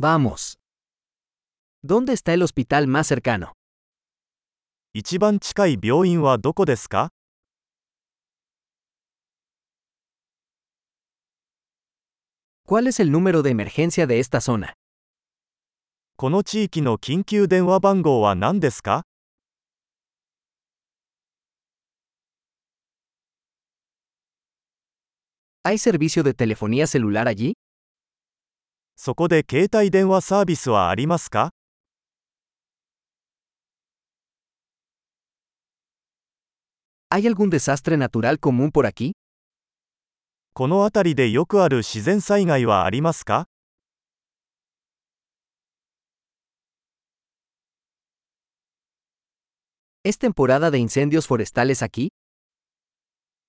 Vamos. ¿Dónde está el hospital más cercano? 一番近い病院はどこですか ¿Cuál es el número de emergencia de esta zona? この地域の緊急電話番号は何ですか ¿Hay servicio de telefonía celular allí? そこで携帯電話サービスはありますか ¿Hay algún desastre natural común por aquí? この辺りでよくある自然災害はありますか ¿Es temporada de incendios forestales aquí?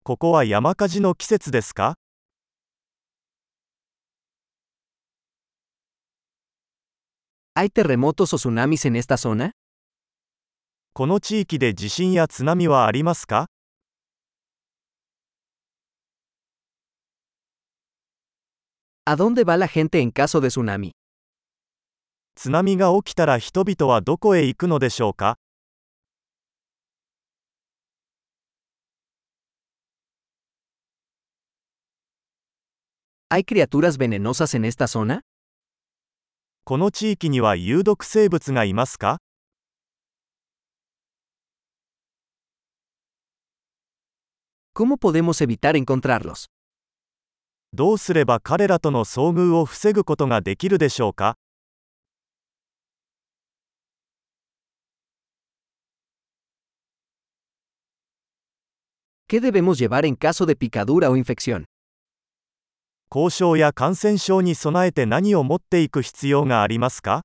ここは山火事の季節ですか ¿Hay terremotos o tsunamis en esta zona? この地域で地震や津波はありますか ¿A dónde va la gente en caso de tsunami? 津波が起きたら人々はどこへ行くのでしょうか ¿Hay criaturas venenosas en esta zona? この地域には有毒生物がいますか.どうすれば彼らとの遭遇を防ぐことができるでしょうか ¿Qué debemos llevar en caso de picadura o infección? 交渉や感染症に備えて何を持っていく必要がありますか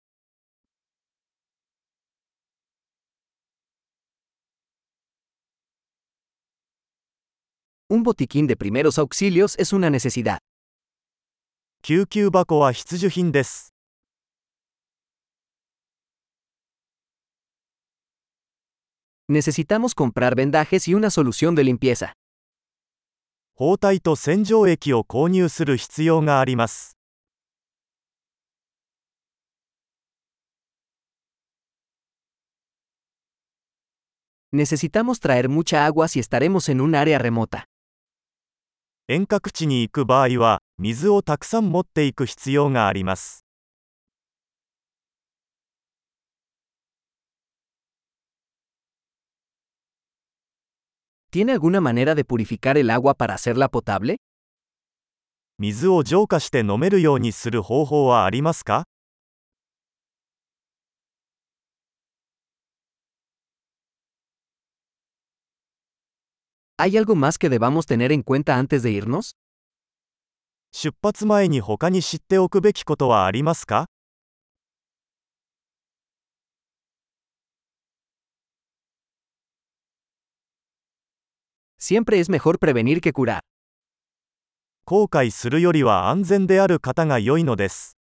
Un botiquín de primeros auxilios es una necesidad. 救急箱は必需品です。Necesitamos comprar vendajes y una solución de limpieza. 包帯と洗浄液を購入する必要があります。遠隔地に行く場合は、水をたくさん持っていく必要があります。¿Tiene alguna manera de purificar el agua para hacerla potable? 水を浄化して飲めるようにする方法はありますか ¿Hay algo más que debamos tener en cuenta antes de irnos? 出発前に他に知っておくべきことはありますか Siempre es mejor prevenir que curar. 後悔するよりは安全である方が良いのです。